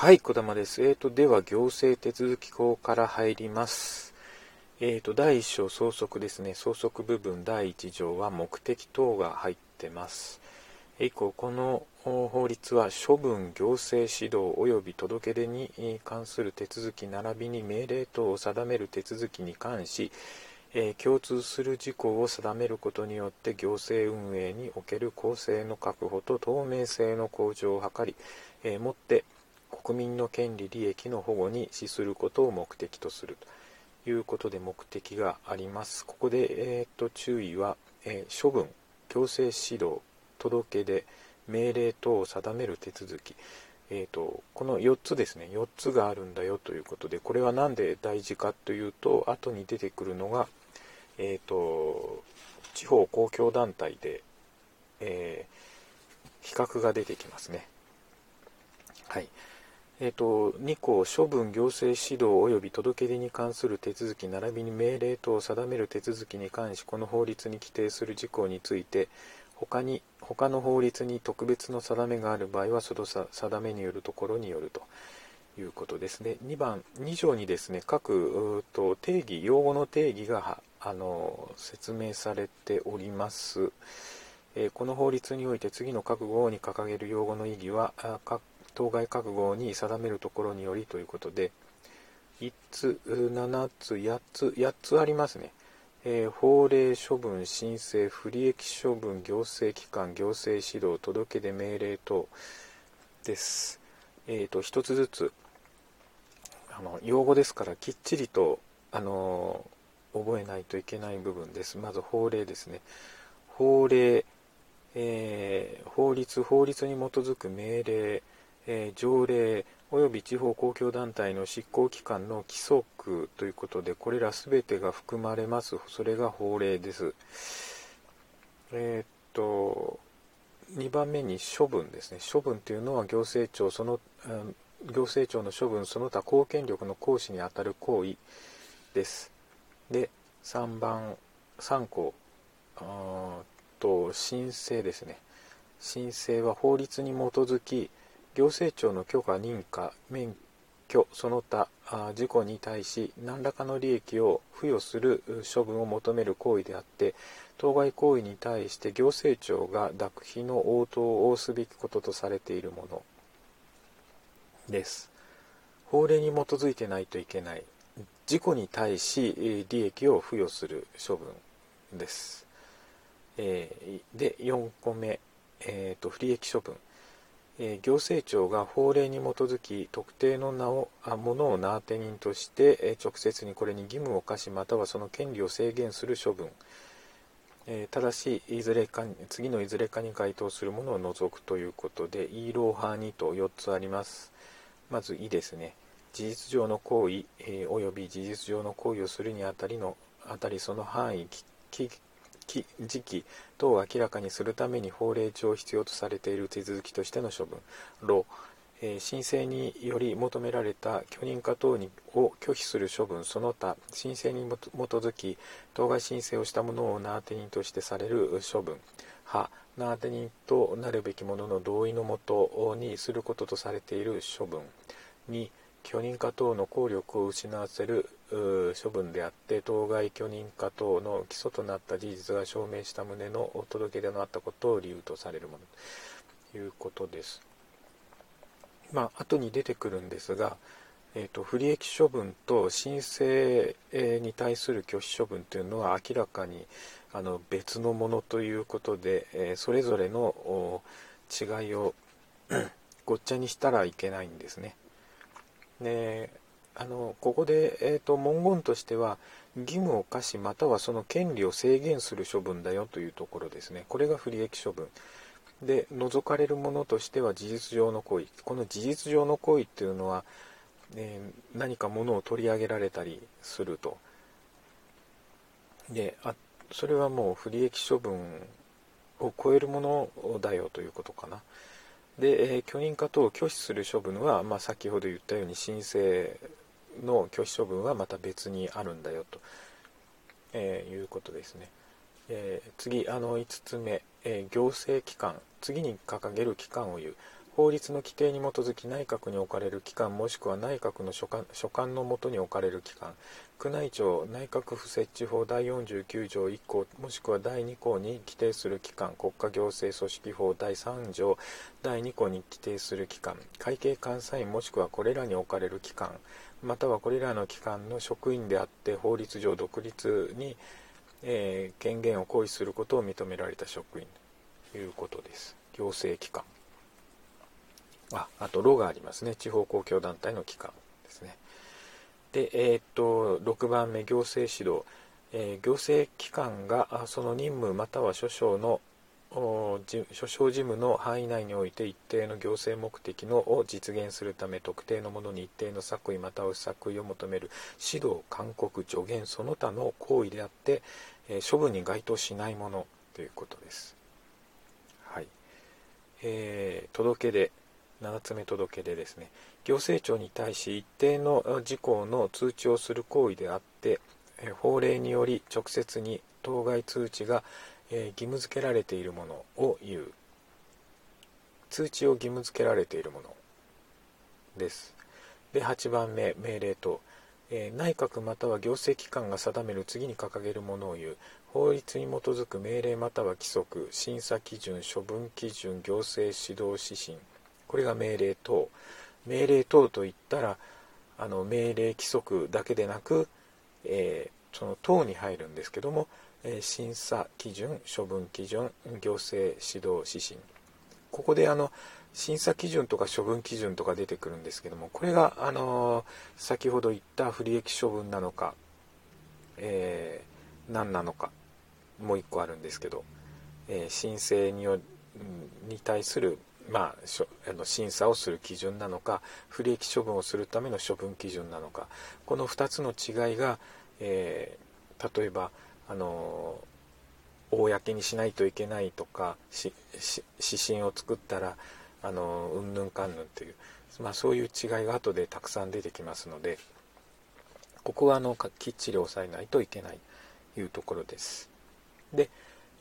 はい、小玉です。えーと、では、行政手続法から入ります。えーと、第1章相続ですね。相続部分第1条は目的等が入ってます。以降、この法律は処分、行政指導及び届け出に関する手続き並びに命令等を定める手続きに関し、えー共通する事項を定めることによって行政運営における公正の確保と透明性の向上を図り、えーもって国民の権利利益の保護に資することを目的とするということで目的があります。ここで、えー、と注意は、えー処分、強制指導、届け出、命令等を定める手続き、えー、とこの4つですね4つがあるんだよということでこれは何で大事かというと後に出てくるのが、えー、と地方公共団体で、えー比較が出てきますね。はいえー、と2項処分行政指導及び届け出に関する手続き並びに命令等を定める手続きに関しこの法律に規定する事項について他に他の法律に特別の定めがある場合はその定めによるところによると。いうことですね。2番2条にですね各と定義用語の定義があの説明されております、えーこの法律において次の各号に掲げる用語の意義は各当該各号に定めるところによりということで1つ7つ8つ8つありますね、えー法令処分申請不利益処分行政機関行政指導届け出命令等です。えー、と一つずつあの用語ですからきっちりとあの覚えないといけない部分です。まず法令ですね。法令、えー法律法律に基づく命令、えー条例及び地方公共団体の執行機関の規則ということでこれら全てが含まれます。それが法令です。えーっと2番目に処分ですね。処分というのは行政庁その、うん行政庁の処分その他公権力の行使にあたる行為です。で3番3項と申請ですね。申請は法律に基づき行政庁の許可認可免許その他あ事故に対し何らかの利益を付与する処分を求める行為であって当該行為に対して行政庁が諾費の応答をすべきこととされているものです。法令に基づいてないといけない。事故に対し利益を付与する処分です、えで4個目、えーと不利益処分。行政庁が法令に基づき特定の名をあものを名当て人として、直接にこれに義務を課しまたはその権利を制限する処分、ただしいずれか次のいずれかに該当するものを除くということでイーローハーにと4つあります。まず「い」ですね。事実上の行為、えーおよび事実上の行為をするにあたりのあたりその範囲きき時期等を明らかにするために法令上必要とされている手続きとしての処分。ロ、え申請により求められた許認可等にを拒否する処分。その他申請に基づき当該申請をした者を名当て人としてされる処分。は名当て人となるべき者の同意のもとにすることとされている処分。2許認可等の効力を失わせる処分であって当該許認可等の基礎となった事実が証明した旨のお届け出のあったことを理由とされるものということです。まあ後に出てくるんですが、えー、と不利益処分と申請に対する拒否処分というのは明らかにあの別のものということで、えーそれぞれの違いをごっちゃにしたらいけないんですね。であのここで、えー、と文言としては義務を課しまたはその権利を制限する処分だよというところですね。これが不利益処分。で除かれるものとしては事実上の行為。この事実上の行為っていうのは、えー何かものを取り上げられたりすると。であそれはもう不利益処分を超えるものだよということかな。で、えー許認可等を拒否する処分は、まあ、先ほど言ったように申請の拒否処分はまた別にあるんだよと、えーいうことですね。えー次あの5つ目、えー行政機関。次に掲げる機関を言う。法律の規定に基づき内閣に置かれる機関もしくは内閣の所管所管のもとに置かれる機関。宮内庁内閣府設置法第49条1項もしくは第2項に規定する機関。国家行政組織法第3条。第2項に規定する機関。会計監査院もしくはこれらに置かれる機関。またはこれらの機関の職員であって法律上独立に、えー、権限を行使することを認められた職員ということです。行政機関。ああと、ロがありますね。地方公共団体の機関ですね。で、えー、っと、6番目、行政指導。えー、行政機関がその任務または諸省の諸省事務の範囲内において一定の行政目的のを実現するため特定のものに一定の作為または不作為を求める指導勧告助言その他の行為であって、えー、処分に該当しないものということです。はいえー、届け出7つ目届け出ですね。行政庁に対し一定の事項の通知をする行為であって法令により直接に当該通知が義務付けられているものを言う。通知を義務付けられているものです。で8番目命令と。内閣または行政機関が定める次に掲げるものを言う。法律に基づく命令または規則審査基準処分基準行政指導指針。これが命令等。命令等といったらあの命令規則だけでなく、えー、その等に入るんですけども、えー、審査基準処分基準行政指導指針。ここであの審査基準とか処分基準とか出てくるんですけどもこれがあの先ほど言った不利益処分なのか、えー、何なのかもう一個あるんですけど、えー、申請によに対するまあ、あの審査をする基準なのか不利益処分をするための処分基準なのかこの2つの違いが、えー、例えばあの公にしないといけないとか指針を作ったらあのうんぬんかんぬんという、まあ、そういう違いが後でたくさん出てきますのでここはあのきっちり押さえないといけないというところです。で、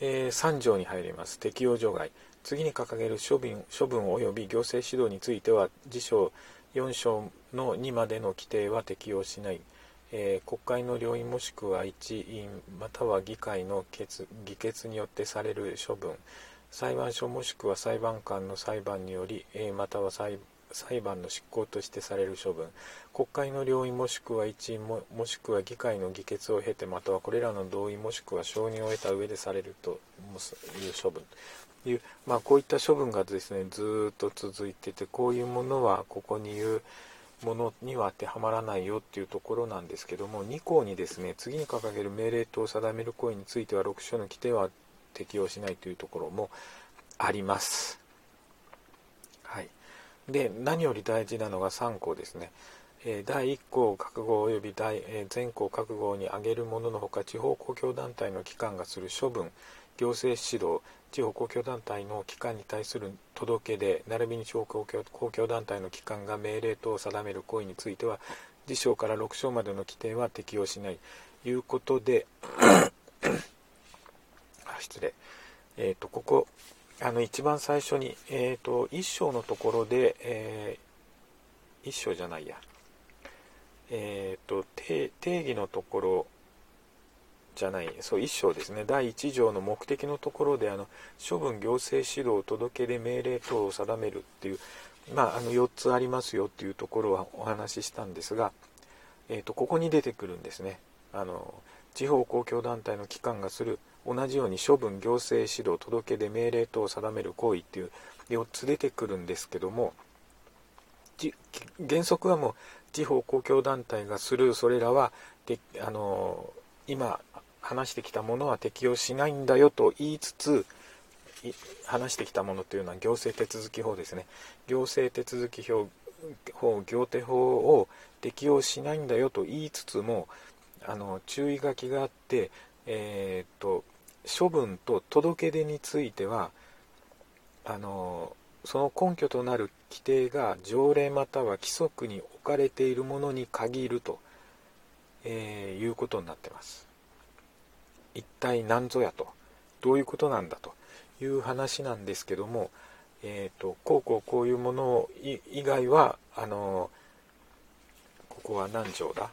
えー、3条に入ります。適用除外。次に掲げる処分処分及び行政指導については辞書4章の2までの規定は適用しない、えー、国会の両院もしくは一院または議会の決議決によってされる処分。裁判所もしくは裁判官の裁判により、えー、または裁裁判の執行としてされる処分国会の両院もしくは一員ももしくは議会の議決を経てまたはこれらの同意もしくは承認を得た上でされるという処分いう、まあ、こういった処分がですねずっと続いててこういうものはここに言うものには当てはまらないよっていうところなんですけども2項にですね次に掲げる命令等を定める行為については6章の規定は適用しないというところもあります。で何より大事なのが3項ですね。え第1項覚悟及び第、え全項覚悟に挙げるもののほか地方公共団体の機関がする処分行政指導地方公共団体の機関に対する届け出並びに地方公共公共団体の機関が命令等を定める行為については次章から6章までの規定は適用しないということで 失礼、えーと、ここあの一番最初に、えーと、1章のところで、えー、1章じゃないや、えーと定義のところじゃないそう1章ですね。第1条の目的のところであの処分行政指導届出命令等を定めるっていう、まあ、あの4つありますよっていうところはお話ししたんですが、えーと、ここに出てくるんですね。あの地方公共団体の機関がする同じように処分行政指導届け出命令等を定める行為っていう4つ出てくるんですけども原則はもう地方公共団体がするそれらはであの今話してきたものは適用しないんだよと言いつつ話してきたものというのは行政手続き法ですね。行政手続き法行手法を適用しないんだよと言いつつもあの注意書きがあって、えーと、処分と届け出についてはあのその根拠となる規定が条例または規則に置かれているものに限ると、えー、いうことになってます。一体何ぞやと。どういうことなんだと。いう話なんですけどもえーと、こうこうこういうもの以外はあのここは何条だ。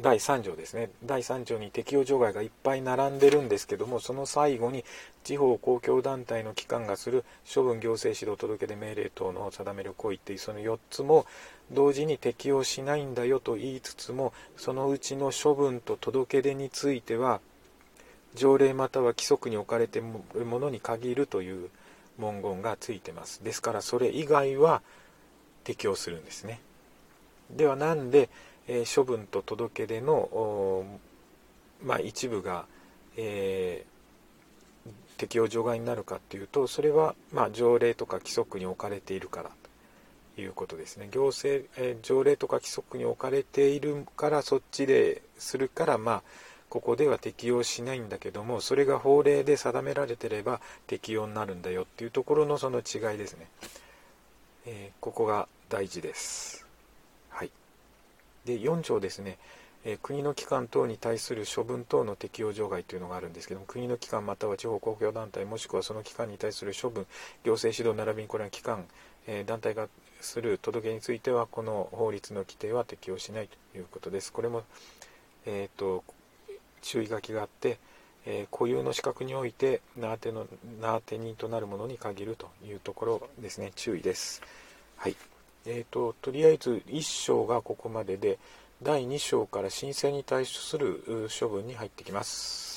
第3条ですね。第3条に適用除外がいっぱい並んでるんですけどもその最後に地方公共団体の機関がする処分行政指導届出命令等の定める行為っていうその4つも同時に適用しないんだよと言いつつもそのうちの処分と届出については条例または規則に置かれているものに限るという文言がついてます。ですからそれ以外は適用するんですね。ではなんでえ、処分と届け出の、まあ、一部が、えー、適用除外になるかっていうとそれは、まあ、条例とか規則に置かれているからということですね。行政、えー、条例とか規則に置かれているからそっちでするからまあここでは適用しないんだけどもそれが法令で定められてれば適用になるんだよっていうところのその違いですね、えここが大事です。はい。で4条ですね、え国の機関等に対する処分等の適用除外というのがあるんですけども国の機関または地方公共団体もしくはその機関に対する処分行政指導並びにこれは機関、え団体がする届けについてはこの法律の規定は適用しないということです。これも、えーと、注意書きがあってえ固有の資格において名当の名当て人となるものに限るというところですね。注意です。はい。えーと、とりあえず1章がここまでで第2章から申請に対する処分に入ってきます。